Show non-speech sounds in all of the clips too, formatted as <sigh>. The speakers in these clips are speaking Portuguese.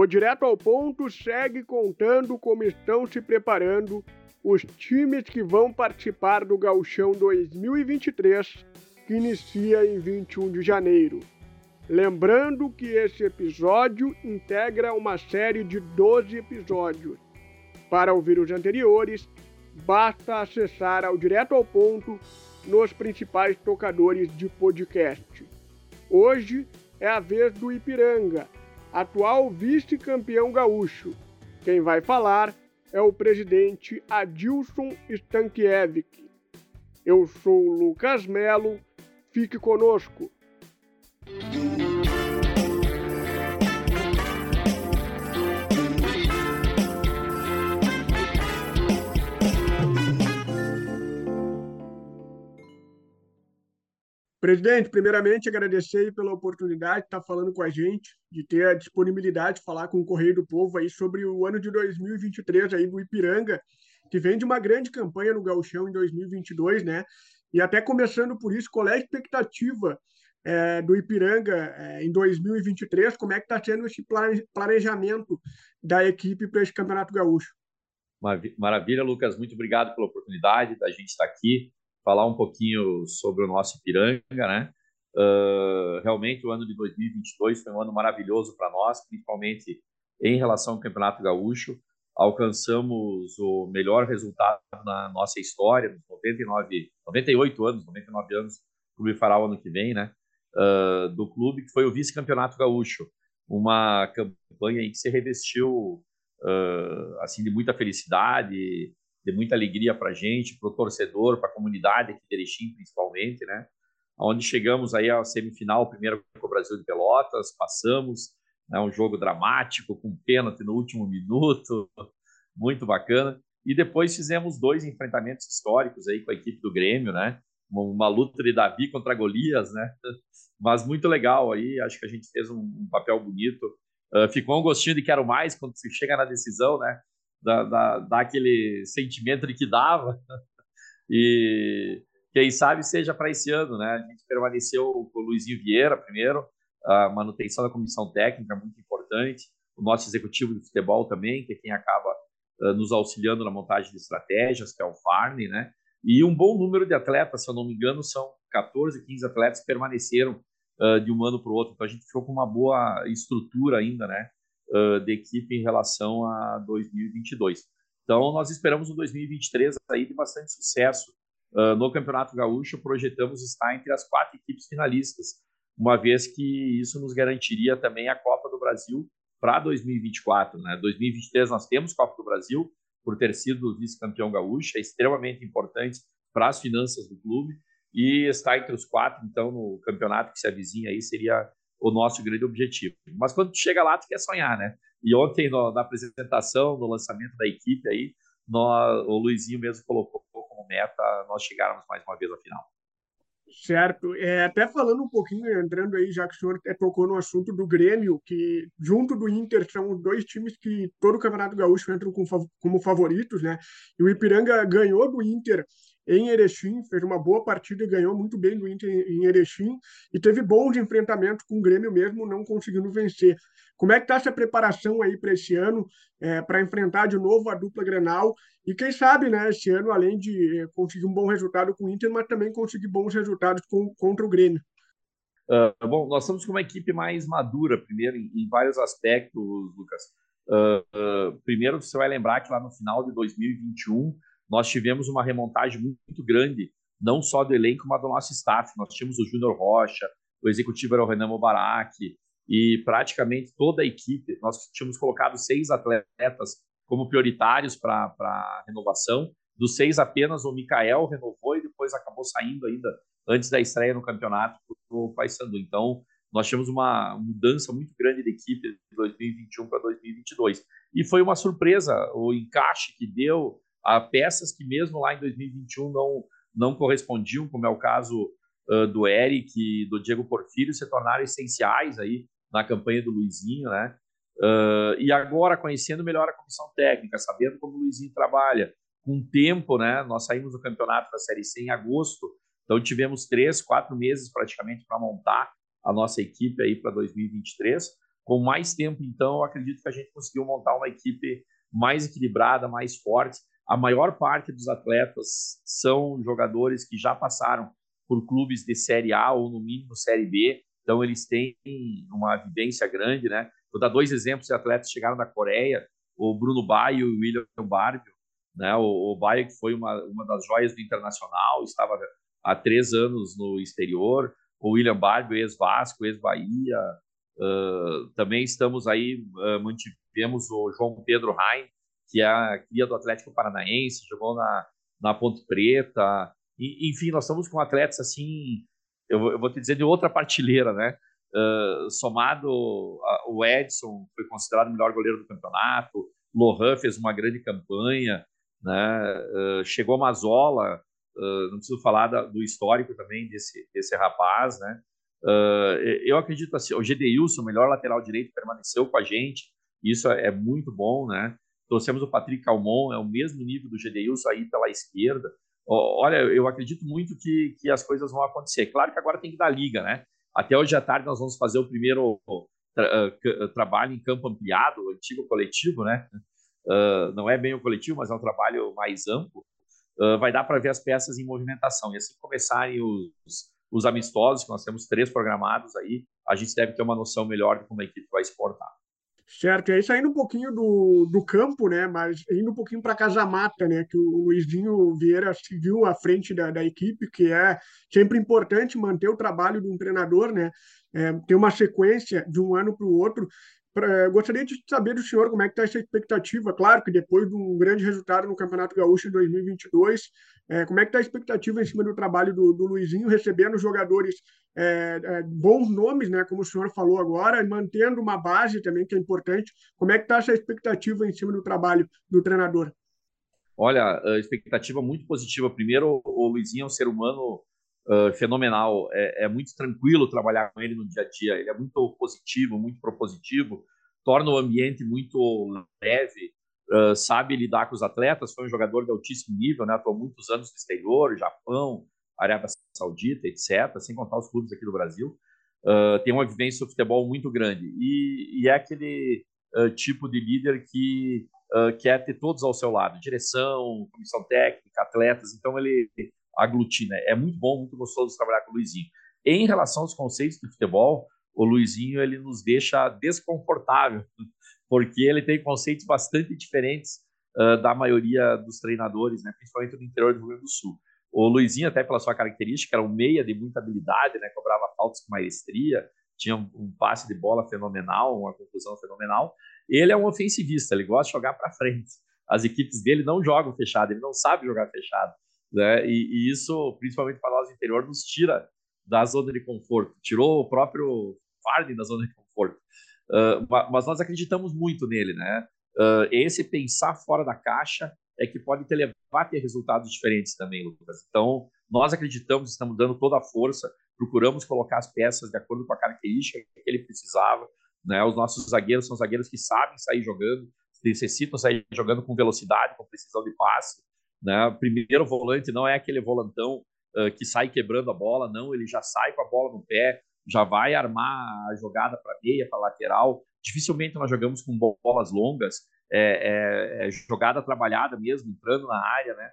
O Direto ao Ponto segue contando como estão se preparando os times que vão participar do Gauchão 2023, que inicia em 21 de janeiro. Lembrando que esse episódio integra uma série de 12 episódios. Para ouvir os anteriores, basta acessar ao Direto ao Ponto nos principais tocadores de podcast. Hoje é a vez do Ipiranga, atual vice-campeão gaúcho. Quem vai falar é o presidente Adilson Stankiewicz. Eu sou Lucas Melo, fique conosco. Presidente, primeiramente agradecer pela oportunidade de estar falando com a gente, de ter a disponibilidade de falar com o Correio do Povo aí sobre o ano de 2023 aí do Ipiranga, que vem de uma grande campanha no Gauchão em 2022, né? E até começando por isso, qual é a expectativa é, do Ipiranga é, em 2023? Como é que está sendo esse planejamento da equipe para esse Campeonato Gaúcho? Maravilha, Lucas. Muito obrigado pela oportunidade da gente estar aqui falar um pouquinho sobre o nosso Ipiranga, né? Uh, realmente o ano de 2022 foi um ano maravilhoso para nós, principalmente em relação ao Campeonato Gaúcho. Alcançamos o melhor resultado na nossa história, nos 99, 98 anos, 99 anos, o clube o ano que vem, né? Uh, do clube, que foi o vice-campeonato gaúcho. Uma campanha em que se revestiu uh, assim de muita felicidade, de muita alegria para a gente, para o torcedor, para a comunidade aqui de Erechim, principalmente, né? Onde chegamos aí à semifinal, primeiro com o Brasil de Pelotas, passamos, né, um jogo dramático, com pênalti no último minuto, <laughs> muito bacana. E depois fizemos dois enfrentamentos históricos aí com a equipe do Grêmio, né? Uma, uma luta de Davi contra Golias, né? <laughs> Mas muito legal aí, acho que a gente fez um, um papel bonito. Uh, ficou um gostinho de quero mais quando se chega na decisão, né? Da, da, daquele sentimento de que dava. <laughs> E quem sabe seja para esse ano, né? A gente permaneceu com o Luizinho Vieira primeiro, a manutenção da comissão técnica muito importante, o nosso executivo de futebol também, que é quem acaba uh, nos auxiliando na montagem de estratégias, que é o Farney, né? E um bom número de atletas, se eu não me engano, são 14, 15 atletas que permaneceram uh, de um ano para o outro. Então a gente ficou com uma boa estrutura ainda, né? Uh, de equipe em relação a 2022. Então, nós esperamos um 2023 aí de bastante sucesso. Uh, no Campeonato Gaúcho, projetamos estar entre as quatro equipes finalistas, uma vez que isso nos garantiria também a Copa do Brasil para 2024. Né? 2023 nós temos Copa do Brasil, por ter sido vice-campeão gaúcho, é extremamente importante para as finanças do clube, e estar entre os quatro, então, no campeonato que se avizinha aí, seria o nosso grande objetivo. Mas quando tu chega lá, tu quer sonhar, né? E ontem, no, na apresentação, no lançamento da equipe aí, nós, o Luizinho mesmo colocou como meta nós chegarmos mais uma vez à final. Certo. É, até falando um pouquinho, entrando aí, já que o senhor tocou no assunto do Grêmio, que junto do Inter são dois times que todo o Campeonato Gaúcho entram como favoritos, né? E o Ipiranga ganhou do Inter em Erechim, fez uma boa partida, ganhou muito bem do Inter em Erechim e teve bons enfrentamentos com o Grêmio mesmo, não conseguindo vencer. Como é que está essa preparação aí para esse ano, é, para enfrentar de novo a dupla Grenal e quem sabe, né, esse ano, além de conseguir um bom resultado com o Inter, mas também conseguir bons resultados com, contra o Grêmio? Uh, bom, nós estamos com uma equipe mais madura, primeiro, em, em vários aspectos, Lucas. Uh, uh, primeiro, você vai lembrar que lá no final de 2021 nós tivemos uma remontagem muito grande, não só do elenco, mas do nosso staff. Nós tínhamos o Júnior Rocha, o executivo era o Renan Mubarak, e praticamente toda a equipe, nós tínhamos colocado seis atletas como prioritários para a renovação. Dos seis, apenas o Mikael renovou e depois acabou saindo ainda antes da estreia no campeonato para o Paysandu. Então, nós tivemos uma mudança muito grande de equipe de 2021 para 2022. E foi uma surpresa o encaixe que deu, a peças que mesmo lá em 2021 não, não correspondiam, como é o caso uh, do Eric e do Diego Porfírio, se tornaram essenciais aí na campanha do Luizinho, né? Uh, e agora, conhecendo melhor a comissão técnica, sabendo como o Luizinho trabalha, com tempo, né? Nós saímos do campeonato da Série C em agosto, então tivemos três, quatro meses praticamente para montar a nossa equipe aí para 2023. Com mais tempo, então, acredito que a gente conseguiu montar uma equipe mais equilibrada, mais forte. A maior parte dos atletas são jogadores que já passaram por clubes de Série A ou, no mínimo, Série B. Então, eles têm uma vivência grande, né? Vou dar dois exemplos de atletas que chegaram da Coreia, o Bruno Baio e o William Barbio. Né? O, o Baio, que foi uma, uma das joias do Internacional, estava há três anos no exterior. O William Barbio, ex-Vasco, ex-Bahia. Uh, também estamos aí, uh, mantivemos o João Pedro Rain, que é a cria do Atlético Paranaense, jogou na, na Ponte Preta. E, enfim, nós estamos com atletas assim, eu, eu vou te dizer, de outra partilheira, né? Uh, somado a, o Edson foi considerado o melhor goleiro do campeonato, Lohan fez uma grande campanha, né? Uh, chegou Mazola, uh, não preciso falar da, do histórico também desse, desse rapaz, né? eu acredito assim, o Gedeilson, o melhor lateral direito, permaneceu com a gente, isso é, é muito bom, né? Trouxemos o Patrick Calmon, é o mesmo nível do Gedeilson aí pela esquerda. Olha, eu acredito muito que, que as coisas vão acontecer. Claro que agora tem que dar liga, né? Até hoje à tarde nós vamos fazer o primeiro tra uh, trabalho em campo ampliado, o antigo coletivo, né? Uh, não é bem o coletivo, mas é um trabalho mais amplo. Uh, vai dar para ver as peças em movimentação. E assim começarem os, os amistosos, que nós temos três programados aí, a gente deve ter uma noção melhor de como a equipe vai se portar. Certo, e aí saindo um pouquinho do, do campo, né, mas indo um pouquinho para a Casa Mata, né, que o Luizinho Vieira seguiu à frente da, da equipe, que é sempre importante manter o trabalho de um treinador, né, é, ter uma sequência de um ano para o outro, gostaria de saber do senhor como é que está essa expectativa. Claro que depois de um grande resultado no Campeonato Gaúcho em 2022, é, como é que está a expectativa em cima do trabalho do, do Luizinho, recebendo jogadores é, é, bons nomes, né, como o senhor falou agora, mantendo uma base também, que é importante. Como é que está essa expectativa em cima do trabalho do treinador? Olha, a expectativa muito positiva. Primeiro, o Luizinho é um ser humano uh, fenomenal. É, é, muito tranquilo trabalhar com ele no dia a dia. Ele é muito positivo, muito propositivo, torna o ambiente muito leve, uh, sabe lidar com os atletas. Foi um jogador de altíssimo nível, né? Atuou muitos anos no exterior, Japão, Arábia Saudita, etc., sem contar os clubes aqui do Brasil. Uh, tem uma vivência do futebol muito grande. E, e é aquele tipo de líder que quer ter todos ao seu lado direção, comissão técnica, atletas. Então, ele aglutina. É muito bom, muito gostoso trabalhar com o Luizinho. Em relação aos conceitos de futebol, o Luizinho ele nos deixa desconfortável, <laughs> porque ele tem conceitos bastante diferentes uh, da maioria dos treinadores, né, principalmente no interior do Rio Grande do Sul. O Luizinho, até pela sua característica, era um meia de muita habilidade, né, cobrava faltas com maestria, tinha um, passe de bola fenomenal, uma conclusão fenomenal. Ele é um ofensivista, ele gosta de jogar para frente. As equipes dele não jogam fechado, ele não sabe jogar fechado né? E, e isso, principalmente para nós do interior, nos tira da zona de conforto. Tirou o próprio Farden da zona de conforto. Uh, mas nós acreditamos muito nele, né? Uh, esse pensar fora da caixa é que pode te levar a ter resultados diferentes também, Lucas. Então, nós acreditamos, estamos dando toda a força, procuramos colocar as peças de acordo com a característica que ele precisava. Né? Os nossos zagueiros são zagueiros que sabem sair jogando, necessitam sair jogando com velocidade, com precisão de passe. Né? Primeiro volante não é aquele volantão uh, que sai quebrando a bola, não, ele já sai com a bola no pé, já vai armar a jogada para meia, para lateral. Dificilmente nós jogamos com bolas longas, é, é, é jogada trabalhada mesmo, entrando na área, né?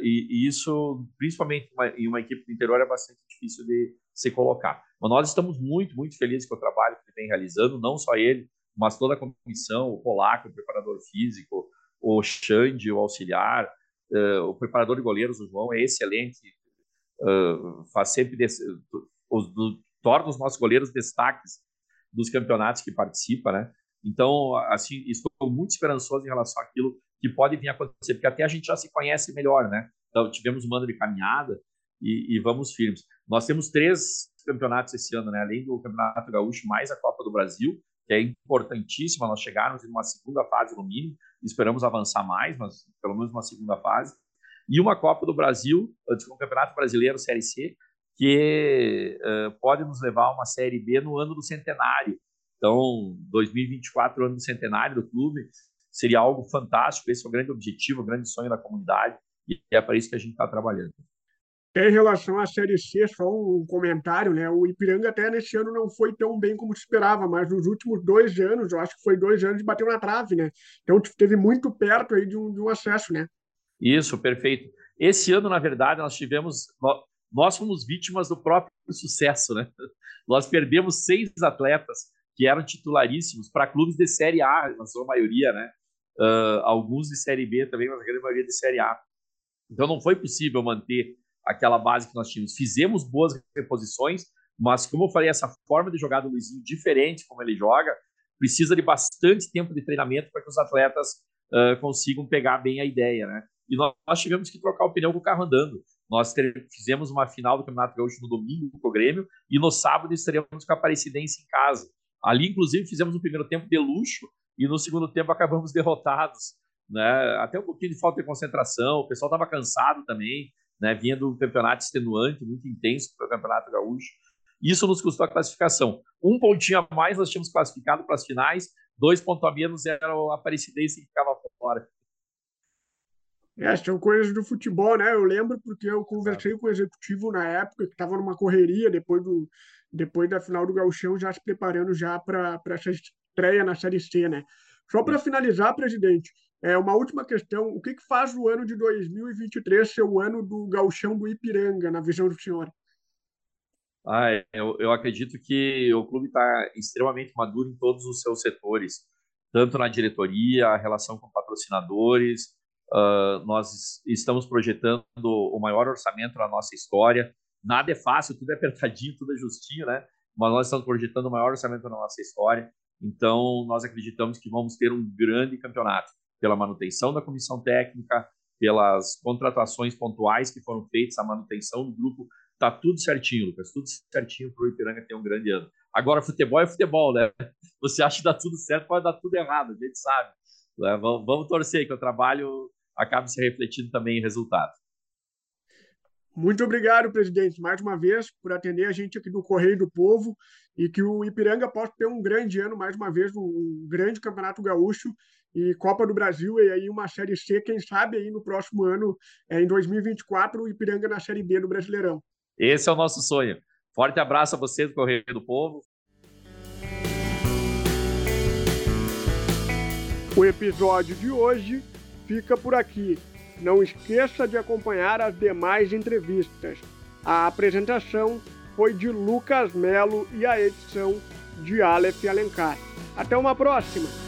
E, e, isso, principalmente em uma equipe do interior, é bastante difícil de se colocar. Mas nós estamos muito, muito felizes com o trabalho que ele vem realizando, não só ele, mas toda a comissão, o Polaco, o preparador físico, o Xande, o auxiliar, Uh, o preparador de goleiros, o João, é excelente, uh, faz sempre os, do, torna os nossos goleiros destaques dos campeonatos que participa, né? Então, assim, estou muito esperançoso em relação àquilo que pode vir a acontecer, porque até a gente já se conhece melhor, né? Então, tivemos um ano de caminhada e, e vamos firmes. Nós temos três campeonatos esse ano, né? Além do Campeonato Gaúcho, mais a Copa do Brasil, que é importantíssima. Nós chegarmos em uma segunda fase no mínimo, esperamos avançar mais, mas pelo menos uma segunda fase. E uma Copa do Brasil, um Campeonato Brasileiro Série C, que uh, pode nos levar a uma Série B no ano do centenário. Então, 2024, ano do centenário do clube, seria algo fantástico. Esse é o grande objetivo, o grande sonho da comunidade, e é para isso que a gente está trabalhando. Em relação à Série C, só um comentário, né? O Ipiranga até nesse ano não foi tão bem como se esperava, mas nos últimos dois anos, eu acho que foi dois anos, bateu na trave, né? Então esteve muito perto aí de um, de um acesso, né? Isso, perfeito. Esse ano, na verdade, nós tivemos. Nós fomos vítimas do próprio sucesso, né? <laughs> Nós perdemos seis atletas que eram titularíssimos para clubes de Série A, na sua maioria, né? Uh, alguns de Série B também, mas a grande maioria de Série A. Então não foi possível manter aquela base que nós tínhamos. Fizemos boas reposições, mas como eu falei, essa forma de jogar do Luizinho, diferente como ele joga, precisa de bastante tempo de treinamento para que os atletas uh, consigam pegar bem a ideia, né? E nós, nós, tivemos que trocar o pneu com o carro andando. Nós fizemos uma final do Campeonato Gaúcho no domingo com o Grêmio e no sábado estaremos com a Aparecidense em casa. Ali, inclusive, fizemos um primeiro tempo de luxo e no segundo tempo acabamos <laughs> derrotados. Né? Até um pouquinho de falta de concentração, o pessoal estava cansado também né, vinha do campeonato extenuante, muito intenso para o Campeonato Gaúcho. Isso nos custou a classificação. Um pontinho a mais nós tínhamos classificado para as finais, dois pontos a menos era a Aparecidense que ficava fora. É, são coisas do futebol, né? Eu lembro porque eu conversei com o executivo na época, que estava numa correria depois, do, depois da final do Gauchão, já se preparando já para essa estreia na Série C, né? Só para finalizar, presidente, é, uma última questão: o que, que faz o ano de 2023 ser o ano do gauchão do Ipiranga, na visão do senhor? Ah, eu, eu acredito que o clube está extremamente maduro em todos os seus setores, tanto na diretoria, a relação com patrocinadores. Uh, nós estamos projetando o maior orçamento na nossa história. Nada é fácil, tudo é apertadinho, tudo é justinho, né? Mas nós estamos projetando o maior orçamento na nossa história. Então, nós acreditamos que vamos ter um grande campeonato pela manutenção da comissão técnica, pelas contratações pontuais que foram feitas, a manutenção do grupo, tá tudo certinho, Lucas, tudo certinho para o Ipiranga ter um grande ano. Agora, futebol é futebol, né? Você acha que dá tudo certo, pode dar tudo errado, a gente sabe. Né? Vamos torcer que o trabalho acabe se refletindo também em resultado. Muito obrigado, presidente, mais uma vez, por atender a gente aqui do Correio do Povo e que o Ipiranga possa ter um grande ano, mais uma vez, um grande campeonato gaúcho e Copa do Brasil e aí uma Série C, quem sabe aí no próximo ano, é, em 2024, o Ipiranga na Série B do Brasileirão. Esse é o nosso sonho. Forte abraço a você do Correio do Povo. O episódio de hoje fica por aqui. Não esqueça de acompanhar as demais entrevistas. A apresentação foi de Lucas Melo e a edição de Aleph Alencar. Até uma próxima!